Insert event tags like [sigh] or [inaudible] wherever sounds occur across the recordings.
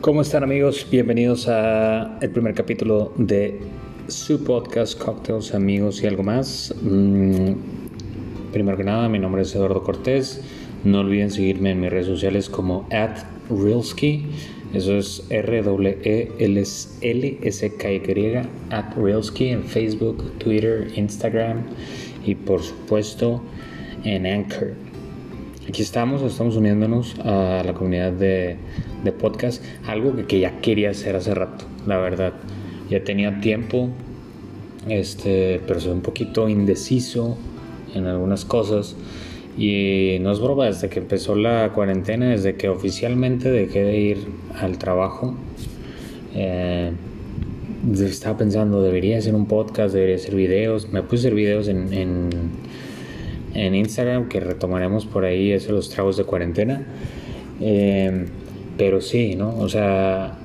¿Cómo están amigos? Bienvenidos a el primer capítulo de su podcast Cocktails, Amigos y algo más. Mm, primero que nada, mi nombre es Eduardo Cortés. No olviden seguirme en mis redes sociales como at. Eso es R-E-L-S-K-Y at Realski en Facebook, Twitter, Instagram y por supuesto en Anchor. Aquí estamos, estamos uniéndonos a la comunidad de, de podcast, algo que, ya quería hacer hace rato, la verdad. Ya tenía tiempo, este, pero soy un poquito indeciso en algunas cosas. Y no es broma, desde que empezó la cuarentena, desde que oficialmente dejé de ir al trabajo, eh, estaba pensando, debería hacer un podcast, debería hacer videos. Me puse a hacer videos en, en, en Instagram, que retomaremos por ahí, eso, los tragos de cuarentena. Eh, pero sí, ¿no? O sea,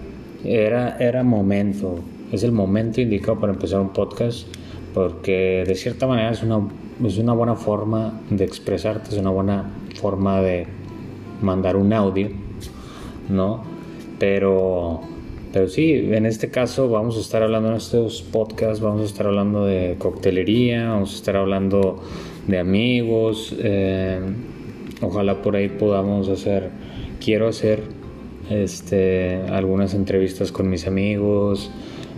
era, era momento, es el momento indicado para empezar un podcast, porque de cierta manera es una, es una buena forma de expresarte, es una buena forma de mandar un audio, ¿no? Pero, pero sí, en este caso vamos a estar hablando en estos podcasts, vamos a estar hablando de coctelería, vamos a estar hablando de amigos, eh, ojalá por ahí podamos hacer, quiero hacer este, algunas entrevistas con mis amigos,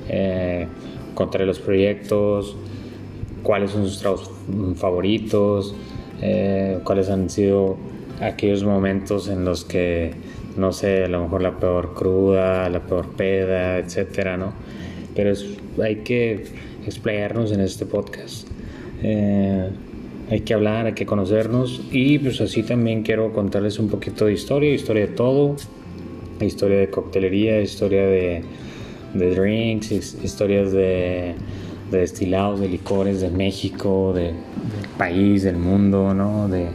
eh, contaré los proyectos, cuáles son sus trabajos favoritos, eh, cuáles han sido aquellos momentos en los que, no sé, a lo mejor la peor cruda, la peor peda, etcétera, ¿no? Pero hay que explayarnos en este podcast. Eh, hay que hablar, hay que conocernos y pues así también quiero contarles un poquito de historia, historia de todo, historia de coctelería, historia de, drinks, historias de, de, destilados, de licores de México, de, del país, del mundo, ¿no? De,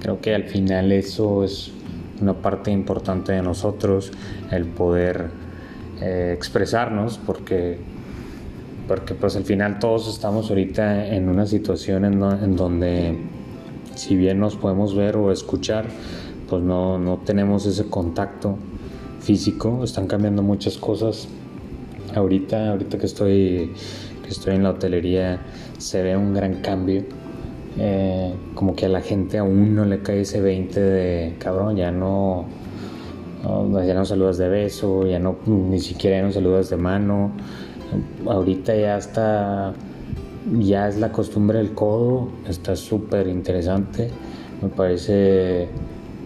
creo que al final eso es una parte importante de nosotros, el poder eh, expresarnos, porque, porque pues al final todos estamos ahorita en una situación en, en donde si bien nos podemos ver o escuchar, pues no, no tenemos ese contacto físico, están cambiando muchas cosas. Ahorita, ahorita que estoy, que estoy en la hotelería, se ve un gran cambio. Eh, como que a la gente aún no le cae ese 20 de cabrón, ya no, ya no saludas de beso, ya no, ni siquiera no saludas de mano. Ahorita ya está, ya es la costumbre del codo, está súper interesante. Me parece,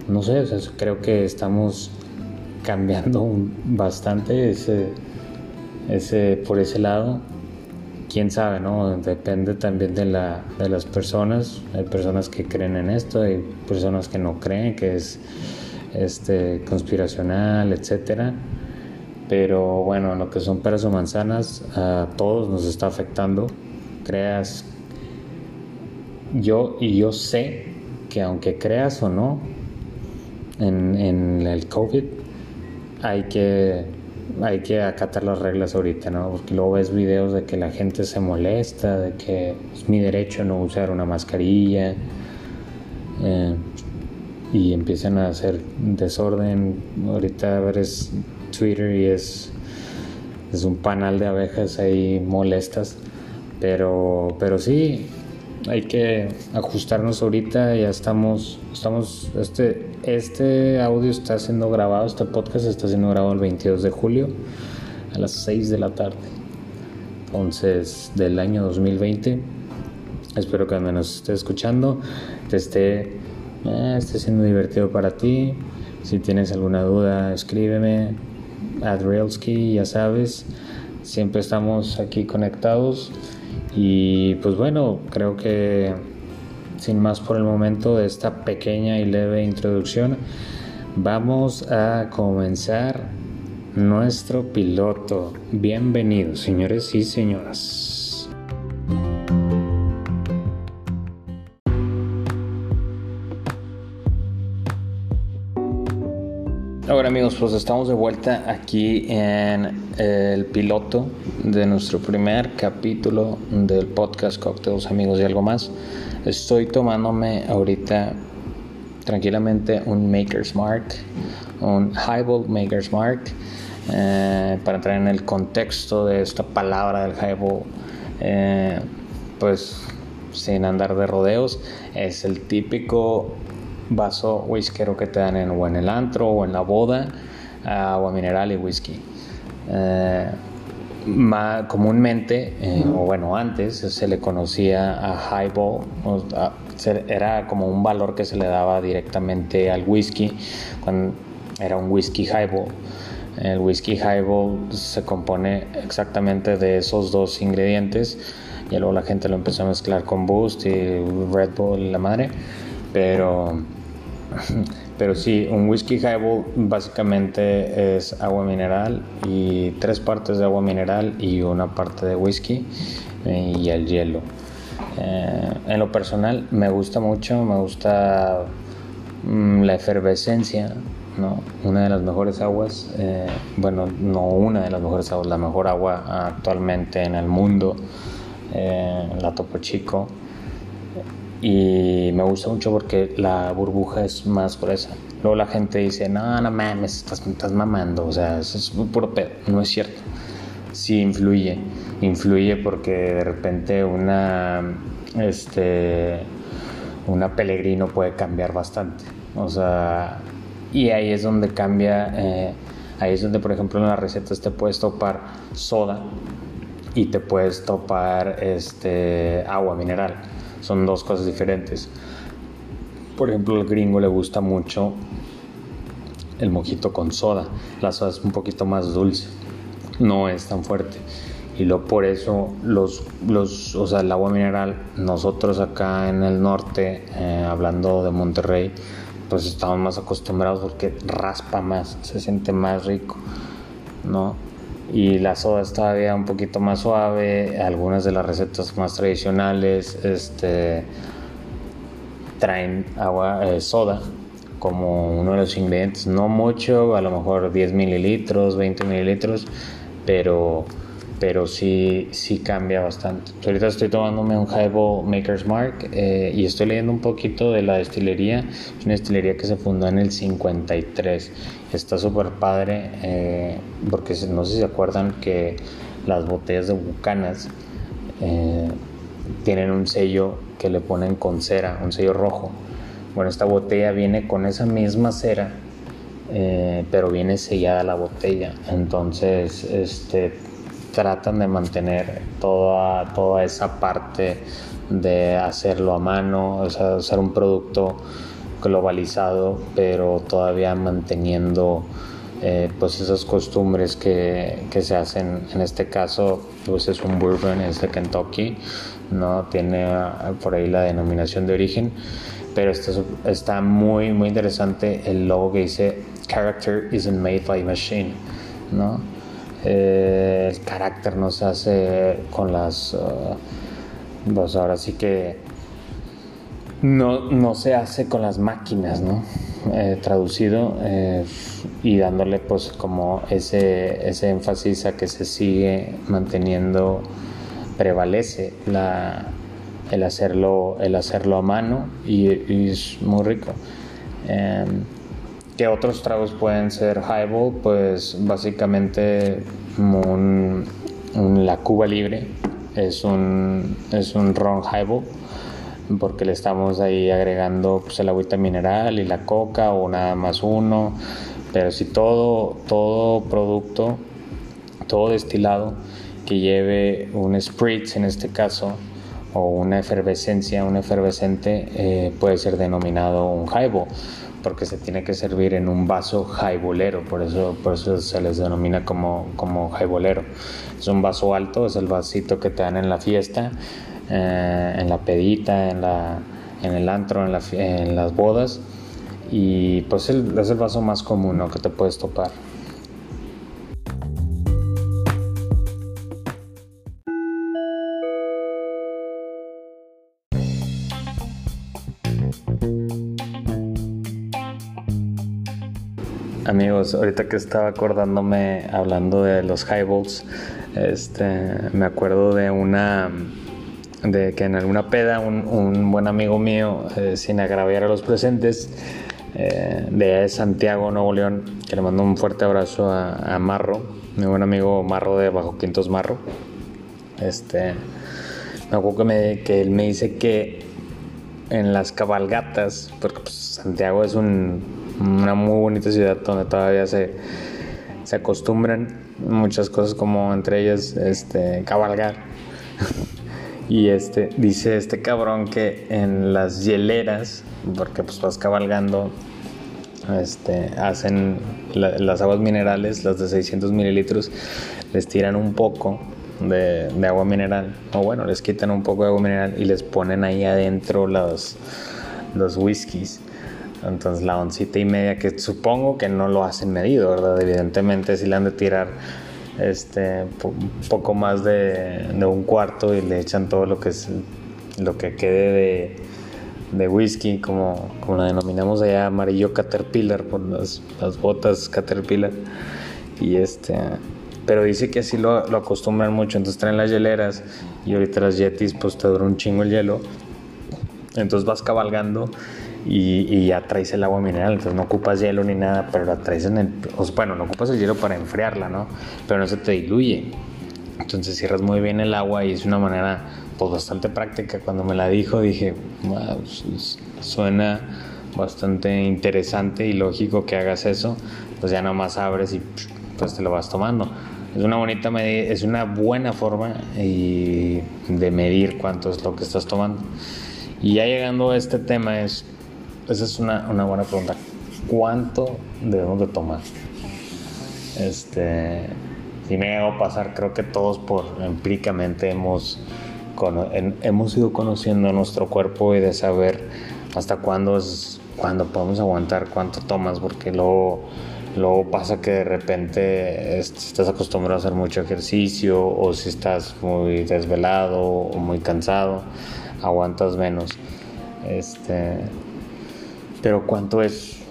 no sé, creo que estamos cambiando bastante ese, ese, por ese lado. Quién sabe, ¿no? Depende también de, la, de las personas. Hay personas que creen en esto, hay personas que no creen, que es este, conspiracional, etcétera. Pero bueno, lo que son peras o manzanas, a todos nos está afectando. Creas, yo y yo sé que aunque creas o no en, en el COVID, hay que, hay que acatar las reglas ahorita, ¿no? Porque luego ves videos de que la gente se molesta, de que es mi derecho no usar una mascarilla. Eh, y empiezan a hacer desorden. Ahorita ves Twitter y es, es un panal de abejas ahí molestas. Pero, pero sí, hay que ajustarnos ahorita, ya estamos, estamos, este, este audio está siendo grabado, este podcast está siendo grabado el 22 de julio a las 6 de la tarde, entonces del año 2020. Espero que al menos esté escuchando, te esté, eh, esté siendo divertido para ti. Si tienes alguna duda, escríbeme. Adrielski, ya sabes, siempre estamos aquí conectados. Y pues bueno, creo que sin más por el momento de esta pequeña y leve introducción, vamos a comenzar nuestro piloto. Bienvenidos, señores y señoras. Ahora amigos, pues estamos de vuelta aquí en el piloto de nuestro primer capítulo del podcast Cocktails Amigos y algo más. Estoy tomándome ahorita tranquilamente un Maker's Mark, un Highball Maker's Mark. Eh, para entrar en el contexto de esta palabra del highball, eh, pues sin andar de rodeos, es el típico vaso whiskero que te dan en, o en el antro o en la boda, agua mineral y whisky. Eh, comúnmente, o bueno, antes se le conocía a highball, era como un valor que se le daba directamente al whisky, cuando era un whisky highball. El whisky highball se compone exactamente de esos dos ingredientes. Y luego la gente lo empezó a mezclar con Boost y Red Bull y la madre. Pero, [laughs] pero sí, un whisky highball básicamente es agua mineral y tres partes de agua mineral y una parte de whisky eh, y el hielo. Eh, en lo personal me gusta mucho, me gusta mm, la efervescencia ¿no? Una de las mejores aguas, eh, bueno, no una de las mejores aguas, la mejor agua actualmente en el mundo, la Topo Chico. Y me gusta mucho porque la burbuja es más gruesa. Luego la gente dice, no, no mames, estás, estás mamando, o sea, eso es puro pedo. No es cierto. Sí influye, influye porque de repente una, este, una Pellegrino puede cambiar bastante. O sea, y ahí es donde cambia, eh, ahí es donde por ejemplo en las recetas te puedes topar soda y te puedes topar este, agua mineral. Son dos cosas diferentes. Por ejemplo, al gringo le gusta mucho el mojito con soda. La soda es un poquito más dulce, no es tan fuerte. Y lo por eso los, los, o sea, el agua mineral, nosotros acá en el norte, eh, hablando de Monterrey, pues estamos más acostumbrados porque raspa más, se siente más rico, ¿no? Y la soda está todavía un poquito más suave, algunas de las recetas más tradicionales este, traen agua, eh, soda como uno de los ingredientes, no mucho, a lo mejor 10 mililitros, 20 mililitros, pero pero sí, sí cambia bastante. Ahorita estoy tomándome un Highball Maker's Mark eh, y estoy leyendo un poquito de la destilería. Es una destilería que se fundó en el 53. Está súper padre eh, porque no sé si se acuerdan que las botellas de Bucanas eh, tienen un sello que le ponen con cera, un sello rojo. Bueno, esta botella viene con esa misma cera, pero viene sellada la botella. Entonces, este tratan de mantener toda, toda esa parte de hacerlo a mano, o sea, hacer un producto globalizado, pero todavía manteniendo eh, pues esas costumbres que, que, se hacen. En este caso, pues es un bourbon, es de Kentucky, no tiene ah, por ahí la denominación de origen, pero está, está muy muy interesante el logo que dice Character isn't made by machine, ¿no? Eh, el carácter no se hace con las... Uh, pues ahora sí que no, no, se hace con las máquinas, ¿no? Eh, traducido eh, y dándole pues como ese, ese énfasis a que se sigue manteniendo, prevalece la, el, hacerlo, el hacerlo a mano y, es muy rico. Em, ¿Qué otros tragos pueden ser highball? Pues básicamente un, la Cuba Libre es un, es un ron highball porque le estamos ahí agregando pues, el agüita mineral y la coca o nada más uno. Pero si todo, todo producto, todo destilado que lleve un spritz en este caso, o una efervescencia, un efervescente, eh, puede ser denominado un highball porque se tiene que servir en un vaso highbolero, por eso, por eso se les denomina como, como highbolero. Es un vaso alto, es el vasito que te dan en la fiesta, eh, en la pedita, en, la, en el antro, en, la, en las bodas, y pues es el vaso más común que te puedes topar. Amigos, ahorita que estaba acordándome hablando de los highballs, este, me acuerdo de una de que en alguna peda un, buen amigo mío, eh, sin agraviar a los presentes, eh, de Santiago, Nuevo León, que le mando un fuerte abrazo a, Marro, mi buen amigo Marro de Bajo Quintos Marro. Este, me acuerdo que, me, que él me dice que en las cabalgatas, porque pues, Santiago es una muy bonita ciudad donde todavía se, se acostumbran muchas cosas como entre ellas este, cabalgar. [laughs] y este, dice este cabrón que en las hieleras, porque pues vas cabalgando, este, hacen las aguas minerales, las de 600 mililitros, les tiran un poco de, agua mineral, o bueno, les quitan un poco de agua mineral y les ponen ahí adentro los, los whiskies. Entonces la oncita y media, que supongo que no lo hacen medido, ¿verdad? Evidentemente si le han de tirar este un poco más de, un cuarto y le echan todo lo que es lo que quede de, whisky, como, como lo denominamos allá amarillo caterpillar por las, botas caterpillar. Y este pero dice que así lo, lo, acostumbran mucho, entonces traen las hieleras y ahorita las Yetis pues te dura un chingo el hielo, entonces vas cabalgando y, ya traes el agua mineral, entonces no ocupas hielo ni nada, pero la traes en el... bueno, no ocupas el hielo para enfriarla, ¿no? Pero no se te diluye. Entonces cierras muy bien el agua y es una manera pues bastante práctica. Cuando me la dijo dije, suena bastante interesante y lógico que hagas eso. Pues ya nada más abres y pues te lo vas tomando. Es una bonita es una buena forma de medir cuánto es lo que estás tomando. Y ya llegando a este tema es esa es una, buena pregunta. ¿Cuánto debemos de tomar? Este, si me hago pasar, creo que todos por empíricamente hemos, hemos ido conociendo nuestro cuerpo y de saber hasta cuándo es cuando podemos aguantar, cuánto tomas, porque luego, luego pasa que de repente estás acostumbrado a hacer mucho ejercicio o si estás muy desvelado o muy cansado, aguantas menos. Este, pero cuánto es,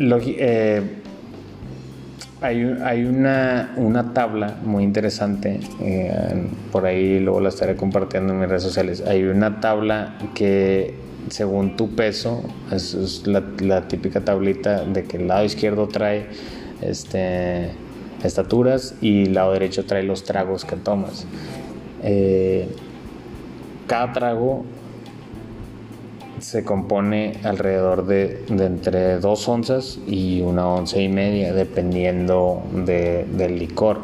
eh, hay, hay una, una, tabla muy interesante, eh, por ahí luego la estaré compartiendo en mis redes sociales. Hay una tabla que según tu peso, es, la, típica tablita de que el lado izquierdo trae este, estaturas y el lado derecho trae los tragos que tomas. Eh, cada trago se compone alrededor de, entre dos onzas y una onza y media, dependiendo del licor,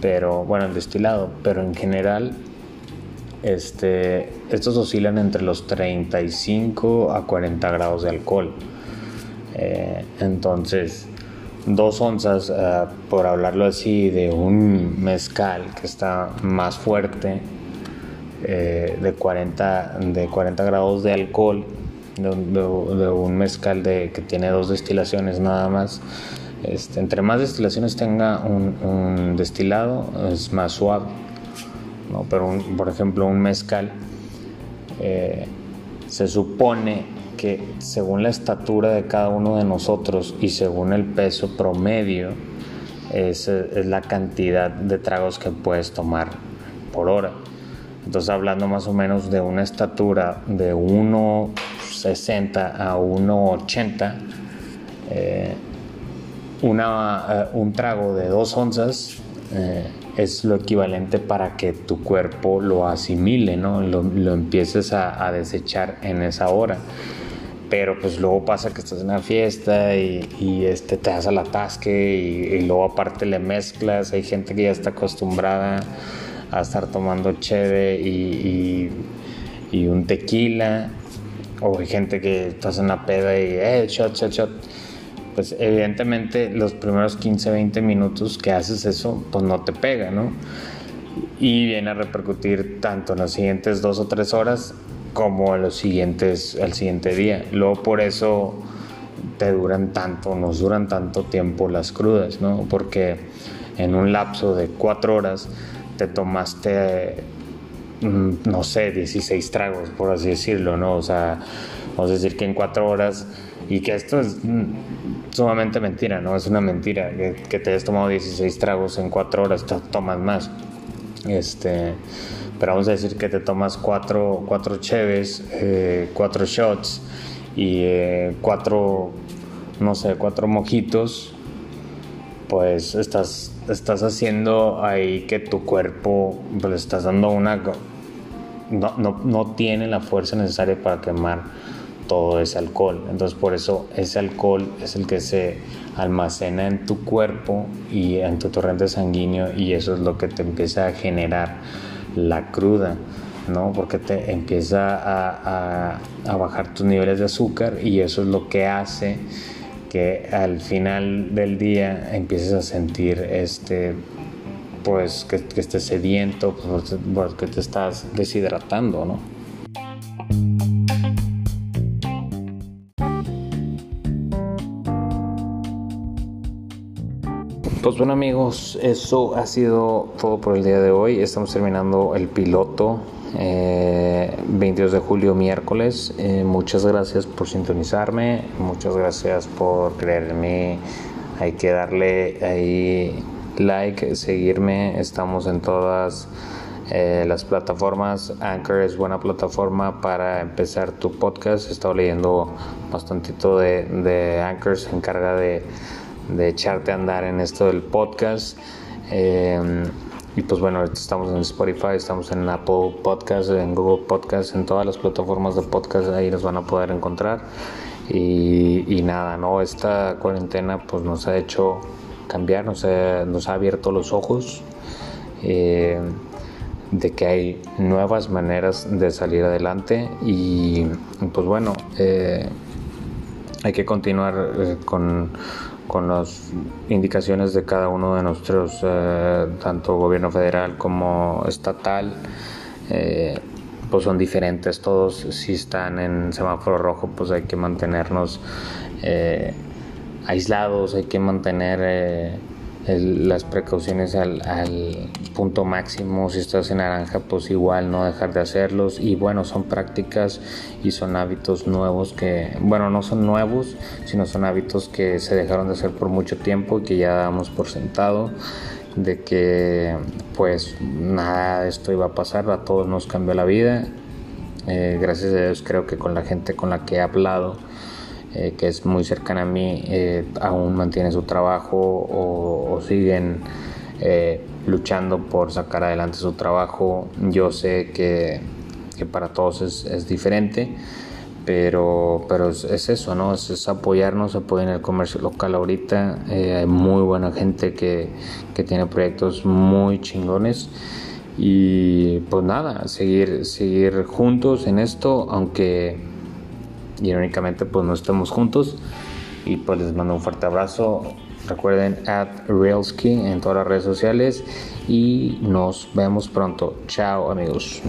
pero bueno, el destilado, pero en general este, estos oscilan entre los 35 a 40 grados de alcohol. Eh, entonces, dos onzas, eh, por hablarlo así, de un mezcal que está más fuerte, eh, de, 40, de 40 grados de alcohol, de, un mezcal de, que tiene dos destilaciones nada más. Este, entre más destilaciones tenga un, destilado, es más suave. ¿no? Pero, por ejemplo, un mezcal eh, se supone que según la estatura de cada uno de nosotros y según el peso promedio, es, es la cantidad de tragos que puedes tomar por hora. Entonces hablando más o menos de una estatura de 1,60 a 1,80, eh, eh, un trago de 2 onzas eh, es lo equivalente para que tu cuerpo lo asimile, ¿no? lo, empieces a, desechar en esa hora. Pero pues luego pasa que estás en una fiesta y, este, te das al atasque y, y luego aparte le mezclas, hay gente que ya está acostumbrada a estar tomando cheve y, y, un tequila, o hay gente que estás en la peda y, eh, shot, shot, shot. Pues evidentemente los primeros 15, 20 minutos que haces eso, pues no te pega, ¿no? Y viene a repercutir tanto en las siguientes dos o tres horas como en los siguientes, al siguiente día. Luego por eso te duran tanto, nos duran tanto tiempo las crudas, ¿no? Porque en un lapso de cuatro horas te tomaste, mm, no sé, 16 tragos, por así decirlo, ¿no? O sea, vamos a decir que en cuatro horas, y que esto es mm, sumamente mentira, ¿no? Es una mentira que, te hayas tomado 16 tragos en cuatro horas, te tomas más. Este, pero vamos a decir que te tomas cuatro, cuatro cheves, eh, cuatro shots y eh, cuatro, no sé, cuatro mojitos, pues estás, estás haciendo ahí que tu cuerpo, pues le estás dando una... No, no, no tiene la fuerza necesaria para quemar todo ese alcohol. Entonces por eso ese alcohol es el que se almacena en tu cuerpo y en tu torrente sanguíneo y eso es lo que te empieza a generar la cruda. ¿no? Porque te empieza a, a, bajar tus niveles de azúcar y eso es lo que hace que al final del día empieces a sentir este pues que, estés sediento, pues, que te estás deshidratando, ¿no? Pues bueno amigos, eso ha sido todo por el día de hoy. Estamos terminando el piloto 22 eh, de julio miércoles. Eh, muchas gracias por sintonizarme, muchas gracias por creerme. Hay que darle ahí like, seguirme. Estamos en todas eh, las plataformas. Anchor es buena plataforma para empezar tu podcast. He estado leyendo bastantito de, de Anchor, se encarga de de echarte a andar en esto del podcast. Eh, y pues bueno, estamos en Spotify, estamos en Apple Podcast, en Google Podcast, en todas las plataformas de podcast, ahí nos van a poder encontrar. Y, nada, ¿no? Esta cuarentena pues nos ha hecho cambiar, nos ha, nos ha abierto los ojos eh, de que hay nuevas maneras de salir adelante y pues bueno, eh, hay que continuar con con las indicaciones de cada uno de nuestros, eh, tanto gobierno federal como estatal, eh, pues son diferentes. Todos si están en semáforo rojo, pues hay que mantenernos eh, aislados, hay que mantener las precauciones al, punto máximo. Si estás en naranja, pues igual no dejar de hacerlos. Y bueno, son prácticas y son hábitos nuevos que, bueno, no son nuevos, sino son hábitos que se dejaron de hacer por mucho tiempo y que ya damos por sentado de que pues nada esto iba a pasar, a todos nos cambió la vida. Eh, gracias a Dios creo que con la gente con la que he hablado, eh, que es muy cercana a mí, eh, aún mantiene su trabajo o, siguen eh, luchando por sacar adelante su trabajo. Yo sé que, que para todos es, es, diferente, pero, pero es, eso, ¿no? Es, apoyarnos, apoyar en el comercio local ahorita. hay muy buena gente que, que tiene proyectos muy chingones y pues nada, seguir, seguir juntos en esto, aunque irónicamente pues no estemos juntos. Y pues les mando un fuerte abrazo. Recuerden at Realski en todas las redes sociales. Y nos vemos pronto. Chao amigos